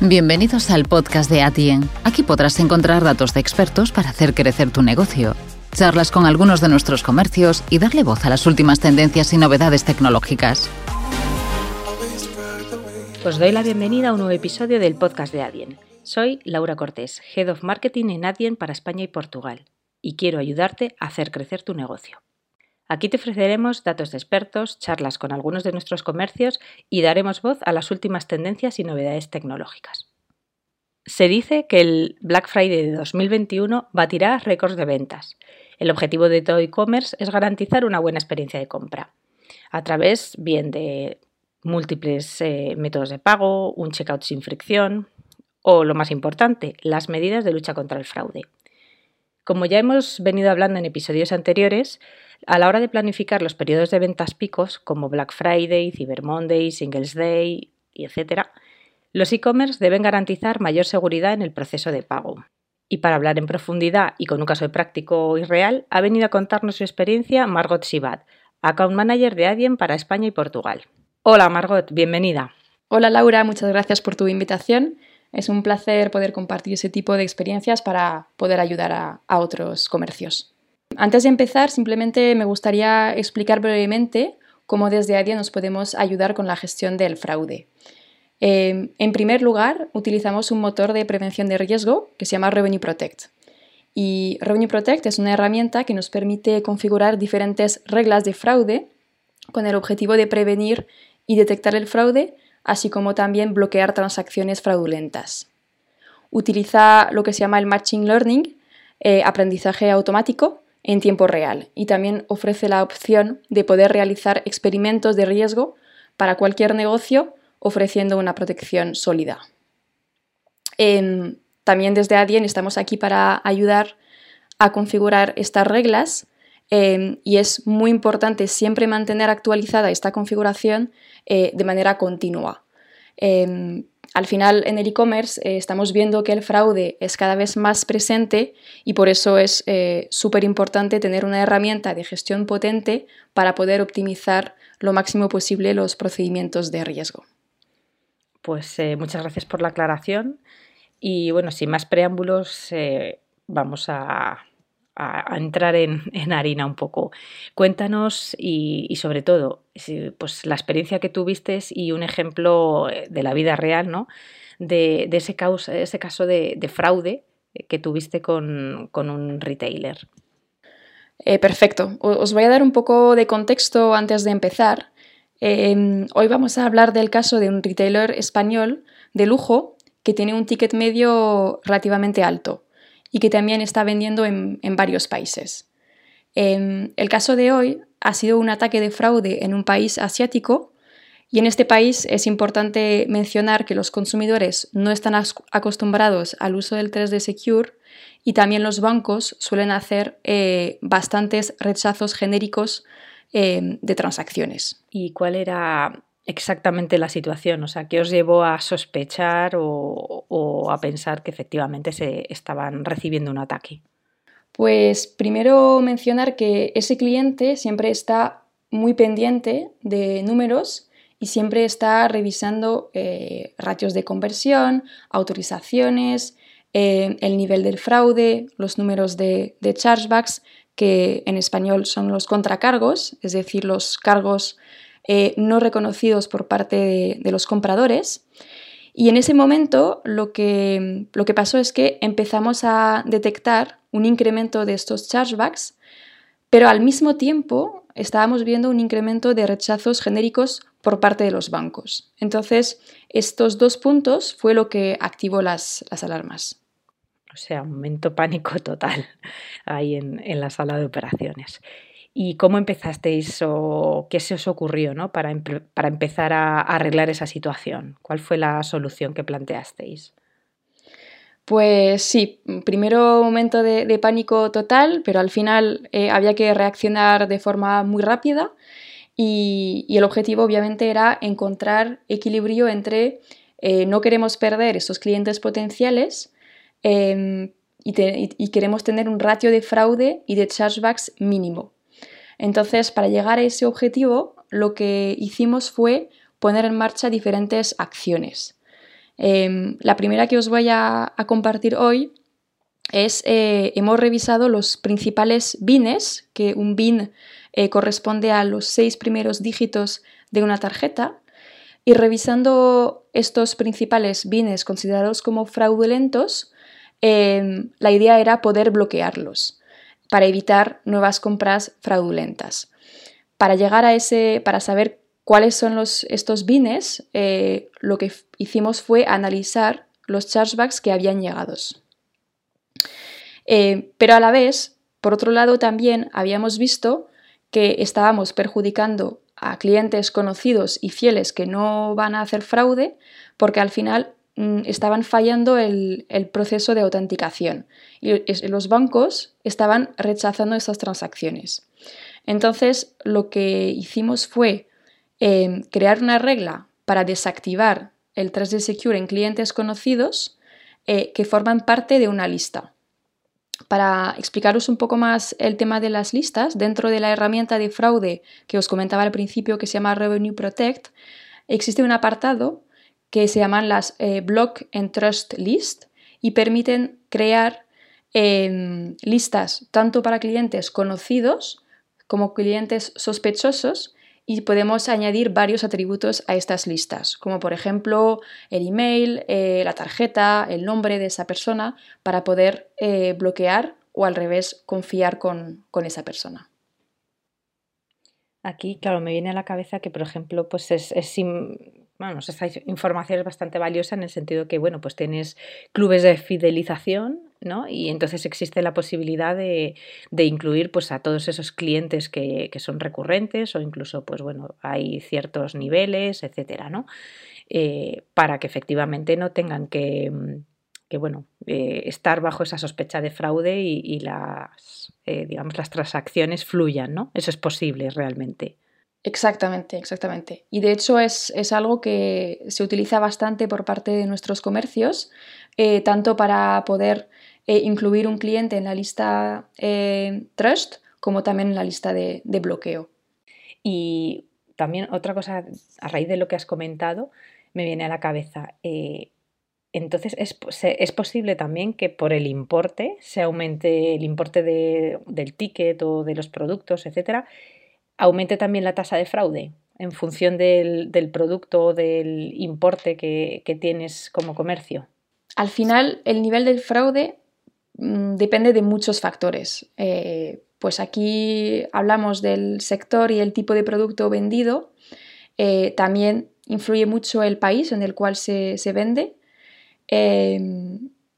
Bienvenidos al podcast de Atien. Aquí podrás encontrar datos de expertos para hacer crecer tu negocio, charlas con algunos de nuestros comercios y darle voz a las últimas tendencias y novedades tecnológicas. Os doy la bienvenida a un nuevo episodio del podcast de Adyen. Soy Laura Cortés, Head of Marketing en Adyen para España y Portugal, y quiero ayudarte a hacer crecer tu negocio. Aquí te ofreceremos datos de expertos, charlas con algunos de nuestros comercios y daremos voz a las últimas tendencias y novedades tecnológicas. Se dice que el Black Friday de 2021 batirá récords de ventas. El objetivo de todo e-commerce es garantizar una buena experiencia de compra, a través bien de múltiples eh, métodos de pago, un checkout sin fricción o, lo más importante, las medidas de lucha contra el fraude. Como ya hemos venido hablando en episodios anteriores, a la hora de planificar los periodos de ventas picos, como Black Friday, Cyber Monday, Singles Day, etc., los e-commerce deben garantizar mayor seguridad en el proceso de pago. Y para hablar en profundidad y con un caso práctico y real, ha venido a contarnos su experiencia Margot Sibat, Account Manager de Adyen para España y Portugal. Hola Margot, bienvenida. Hola Laura, muchas gracias por tu invitación. Es un placer poder compartir ese tipo de experiencias para poder ayudar a, a otros comercios. Antes de empezar, simplemente me gustaría explicar brevemente cómo desde ADIA nos podemos ayudar con la gestión del fraude. Em, en primer lugar, utilizamos un motor de prevención de riesgo que se llama Revenue Protect. Y Revenue Protect es una herramienta que nos permite configurar diferentes reglas de fraude con el objetivo de prevenir y detectar el fraude, así como también bloquear transacciones fraudulentas. Utiliza lo que se llama el Matching Learning, eh, aprendizaje automático, en tiempo real y también ofrece la opción de poder realizar experimentos de riesgo para cualquier negocio ofreciendo una protección sólida. también desde Adyen estamos aquí para ayudar a configurar estas reglas em, y es muy importante siempre mantener actualizada esta configuración eh, de manera continua. Al final en el e-commerce eh, estamos viendo que el fraude es cada vez más presente y por eso es eh, súper importante tener una herramienta de gestión potente para poder optimizar lo máximo posible los procedimientos de riesgo. Pues eh, muchas gracias por la aclaración y bueno, sin más preámbulos vamos a, a, entrar en, harina un poco. Cuéntanos y, sobre todo, pues la experiencia que tuviste y un ejemplo eh, de la vida real, ¿no? De, ese, ese, caso de, fraude que tuviste con, un retailer. Eh, perfecto. Os voy a dar un poco de contexto antes de empezar. Em, hoy vamos a hablar del caso de un retailer español de lujo que tiene un ticket medio relativamente alto y que también está vendiendo en, varios países. Em, el caso de hoy ha sido un ataque de fraude en un país asiático y en este país es importante mencionar que los consumidores no están acostumbrados al uso del 3D Secure y también los bancos suelen hacer eh, bastantes rechazos genéricos em, de transacciones. ¿Y cuál era exactamente la situación? O sea, ¿qué os llevó a sospechar o, a pensar que efectivamente se estaban recibiendo un ataque? Pues primero mencionar que ese cliente siempre está muy pendiente de números y siempre está revisando eh, ratios de conversión, autorizaciones, eh, el nivel del fraude, los números de, de chargebacks, que en español son los contracargos, es decir, los cargos eh, no reconocidos por parte de, los compradores. Y en ese momento lo que, lo que pasó es que empezamos a detectar un incremento de estos chargebacks, pero al mismo tiempo estábamos viendo un incremento de rechazos genéricos por parte de los bancos. Entonces, estos dos puntos fue lo que activó las, alarmas. O sea, un momento pánico total ahí en, en la sala de operaciones. ¿Y cómo empezasteis o qué se os ocurrió ¿no? para, empezar a, arreglar esa situación? ¿Cuál fue la solución que planteasteis? Pues sí, primero momento de, pánico total, pero al final eh, había que reaccionar de forma muy rápida y, el objetivo obviamente era encontrar equilibrio entre eh, no queremos perder esos clientes potenciales em, y, queremos tener un ratio de fraude y de chargebacks mínimo. Entonces, para llegar a ese objetivo, lo que hicimos fue poner en marcha diferentes acciones. Em, la primera que os voy a, compartir hoy es, eh, hemos revisado los principales bines, que un bin eh, corresponde a los seis primeros dígitos de una tarjeta, y revisando estos principales bienes considerados como fraudulentos, em, la idea era poder bloquearlos para evitar nuevas compras fraudulentas. Para llegar a ese, para saber cuáles son los, estos bienes, eh, lo que hicimos fue analizar los chargebacks que habían llegado. Eh, pero a la vez, por otro lado, también habíamos visto que estábamos perjudicando a clientes conocidos y fieles que no van a hacer fraude porque al final estaban fallando el, proceso de autenticación y los bancos estaban rechazando esas transacciones. Entonces lo que hicimos fue em, crear una regla para desactivar el 3D Secure en clientes conocidos eh, que forman parte de una lista para explicaros un poco más el tema de las listas, dentro de la herramienta de fraude que os comentaba al principio, que se llama Revenue Protect, existe un apartado que se llaman las eh, Block and Trust List y permiten crear em, listas tanto para clientes conocidos como clientes sospechosos y podemos añadir varios atributos a estas listas, como por ejemplo el email, eh, la tarjeta, el nombre de esa persona, para poder eh, bloquear o al revés confiar con, esa persona. Aquí, claro, me viene a la cabeza que, por ejemplo, pues es, bueno, esta información es bastante valiosa en el sentido que, bueno, pues tienes clubes de fidelización, ¿no? Y entonces existe la posibilidad de, incluir pues a todos esos clientes que, son recurrentes o incluso, pues bueno, hay ciertos niveles, etcétera, ¿no? Eh, para que efectivamente no tengan que, bueno, eh, estar bajo esa sospecha de fraude y, las, eh, digamos, las transacciones fluyan, ¿no? Eso es posible realmente. Exactamente, exactamente. Y de hecho es, algo que se utiliza bastante por parte de nuestros comercios, eh, tanto para poder eh, incluir un cliente en la lista eh, Trust como también en la lista de, bloqueo. Y también otra cosa, a raíz de lo que has comentado, me viene a la cabeza. entonces, ¿es, ¿es, posible también que por el importe se aumente el importe del ticket o de los productos, etcétera, aumente también la tasa de fraude en función del, producto o del importe que, tienes como comercio? Al final, el nivel del fraude mm, depende de muchos factores. Eh, pues aquí hablamos del sector y el tipo de producto vendido. Eh, también influye mucho el país en el cual se, vende. Eh,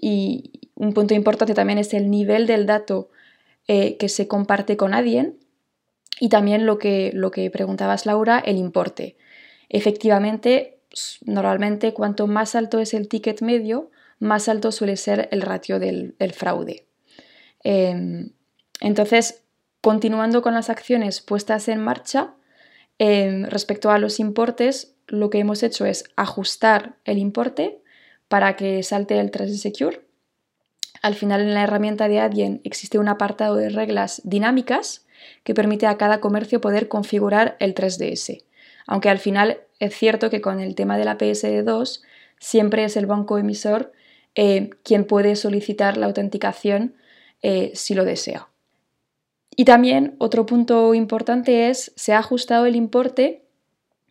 y un punto importante también es el nivel del dato que se comparte con alguien. Y también lo que, lo que preguntabas, Laura, el importe. Efectivamente, normalmente cuanto más alto es el ticket medio, más alto suele ser el ratio del, fraude. Em, entonces, continuando con las acciones puestas en marcha, em, respecto a los importes, lo que hemos hecho es ajustar el importe para que salte el Trust Secure. Al final en la herramienta de Adyen existe un apartado de reglas dinámicas que permite a cada comercio poder configurar el 3DS. Aunque al final es cierto que con el tema de la PSD2 siempre es el banco emisor eh, quien puede solicitar la autenticación eh, si lo desea. Y también otro punto importante es se ha ajustado el importe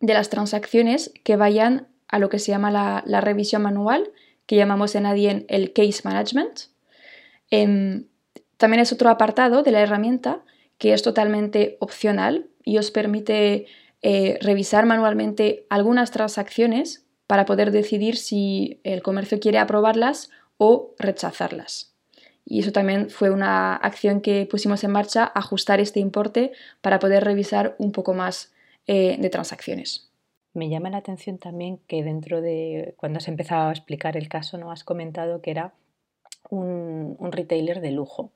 de las transacciones que vayan a lo que se llama la, revisión manual, que llamamos en Adyen el case management. Em, también es otro apartado de la herramienta que es totalmente opcional y os permite eh, revisar manualmente algunas transacciones para poder decidir si el comercio quiere aprobarlas o rechazarlas. Y eso también fue una acción que pusimos en marcha, ajustar este importe para poder revisar un poco más eh, de transacciones. Me llama la atención también que dentro de, cuando has empezado a explicar el caso, no has comentado que era un retailer de lujo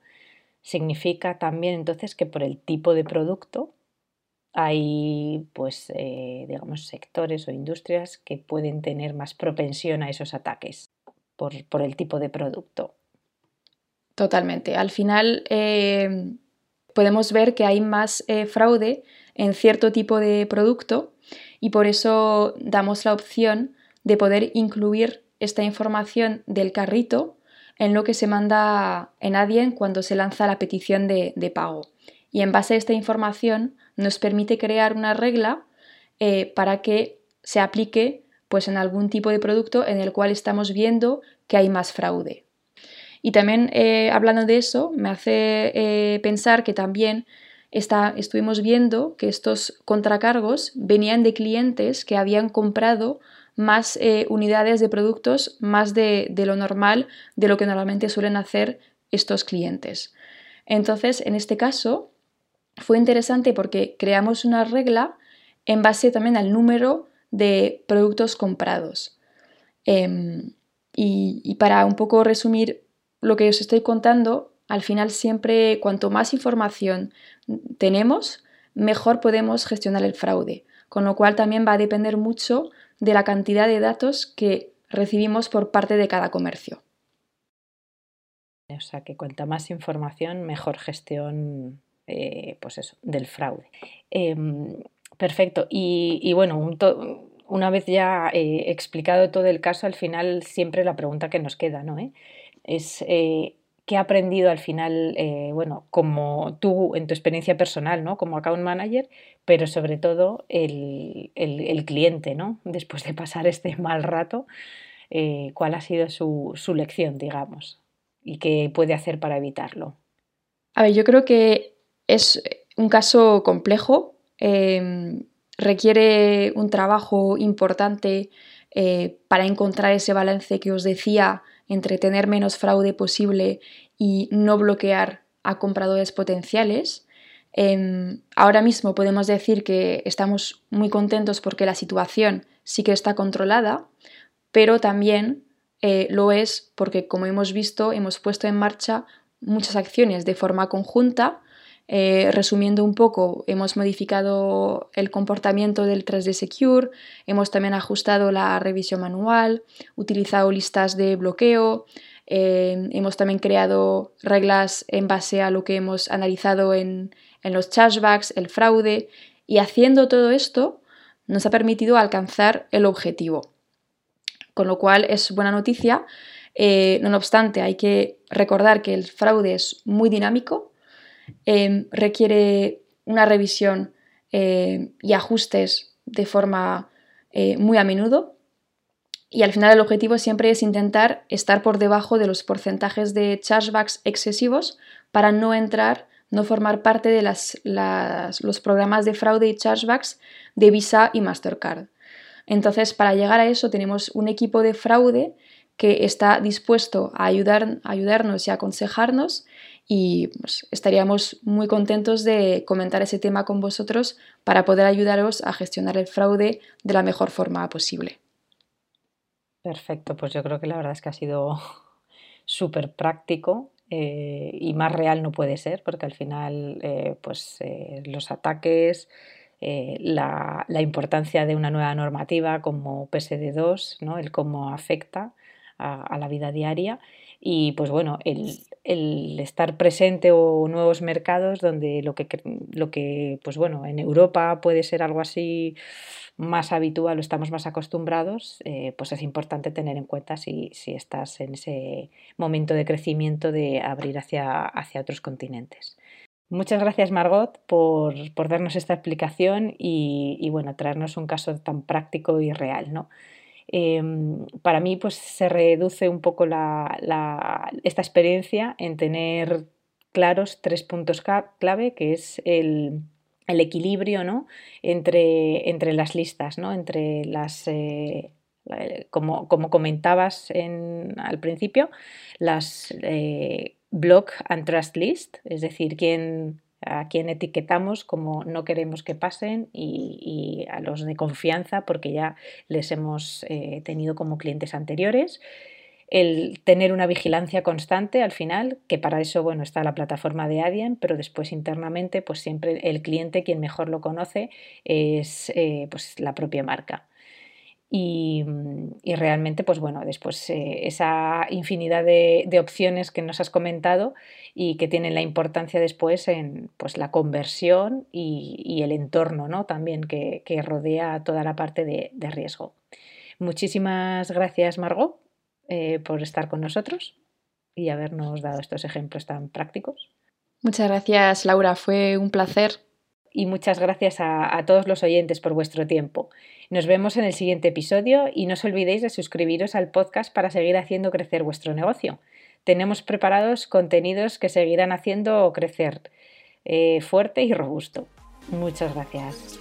significa también entonces que por el tipo de producto hay pues eh, digamos sectores o industrias que pueden tener más propensión a esos ataques por, el tipo de producto. Totalmente. Al final eh, podemos ver que hay más eh, fraude en cierto tipo de producto y por eso damos la opción de poder incluir esta información del carrito en lo que se manda en Adyen cuando se lanza la petición de, pago. Y en base a esta información nos permite crear una regla eh, para que se aplique pues, en algún tipo de producto en el cual estamos viendo que hay más fraude. Y también eh, hablando de eso, me hace eh, pensar que también estuvimos viendo que estos contracargos venían de clientes que habían comprado más eh, unidades de productos, más de, lo normal, de lo que normalmente suelen hacer estos clientes. Entonces, en este caso, fue interesante porque creamos una regla en base también al número de productos comprados. Em, y, para un poco resumir lo que os estoy contando, al final siempre cuanto más información tenemos, mejor podemos gestionar el fraude, con lo cual también va a depender mucho de la cantidad de datos que recibimos por parte de cada comercio. O sea que cuanta más información, mejor gestión eh, pues eso, del fraude. Em, perfecto. Y, bueno, una vez ya eh, explicado todo el caso, al final siempre la pregunta que nos queda, ¿no? ¿Eh? Es ¿qué ha aprendido al final, eh, bueno, como tú en tu experiencia personal, ¿no? Como account manager, pero sobre todo el, cliente, ¿no? Después de pasar este mal rato, eh, ¿cuál ha sido su, lección, digamos? ¿Y qué puede hacer para evitarlo? A ver, yo creo que es un caso complejo, em, requiere un trabajo importante eh, para encontrar ese balance que os decía entre tener menos fraude posible y no bloquear a compradores potenciales. Em, ahora mismo podemos decir que estamos muy contentos porque la situación sí que está controlada, pero también eh, lo es porque, como hemos visto, hemos puesto en marcha muchas acciones de forma conjunta. Eh, resumiendo un poco, hemos modificado el comportamiento del 3D Secure, hemos también ajustado la revisión manual, utilizado listas de bloqueo, eh, hemos también creado reglas en base a lo que hemos analizado en, los chargebacks, el fraude, y haciendo todo esto nos ha permitido alcanzar el objetivo. Con lo cual es buena noticia. Eh, no obstante, hay que recordar que el fraude es muy dinámico, eh, requiere una revisión y ajustes de forma muy a menudo y al final el objetivo siempre es intentar estar por debajo de los porcentajes de chargebacks excesivos para no entrar, no formar parte de los programas de fraude y chargebacks de Visa y Mastercard. Entonces, para llegar a eso tenemos un equipo de fraude que está dispuesto a, ayudar, ayudarnos y aconsejarnos y pues, estaríamos muy contentos de comentar ese tema con vosotros para poder ayudaros a gestionar el fraude de la mejor forma posible. Perfecto, pues yo creo que la verdad es que ha sido súper práctico eh, y más real no puede ser, porque al final eh, pues, eh, los ataques, la, importancia de una nueva normativa como PSD2, ¿no? el cómo afecta a, la vida diaria y pues bueno, el, el, estar presente o nuevos mercados donde lo que, lo que pues bueno, en Europa puede ser algo así más habitual o estamos más acostumbrados, eh, pues es importante tener en cuenta si, estás en ese momento de crecimiento de abrir hacia, hacia otros continentes. Muchas gracias Margot por, darnos esta explicación y, bueno, traernos un caso tan práctico y real. ¿no? Em, para mí pues se reduce un poco esta experiencia en tener claros tres puntos clave, que es el, equilibrio ¿no? entre, entre, las listas, ¿no? entre las, eh, como, como, comentabas en, al principio, las eh, block and trust list, es decir, quién, a quién etiquetamos como no queremos que pasen y, a los de confianza porque ya les hemos eh, tenido como clientes anteriores el tener una vigilancia constante al final, que para eso bueno, está la plataforma de Adyen, pero después internamente pues siempre el cliente quien mejor lo conoce es eh, pues la propia marca. Y, realmente, pues bueno, después eh, esa infinidad de, opciones que nos has comentado y que tienen la importancia después en pues, la conversión y, el entorno ¿no? también que, rodea toda la parte de, de riesgo. Muchísimas gracias, Margot eh, por estar con nosotros y habernos dado estos ejemplos tan prácticos. Muchas gracias, Laura. Fue un placer. Y muchas gracias a, todos los oyentes por vuestro tiempo. Nos vemos en el siguiente episodio y no os olvidéis de suscribiros al podcast para seguir haciendo crecer vuestro negocio. Tenemos preparados contenidos que seguirán haciendo crecer eh, fuerte y robusto. Muchas gracias.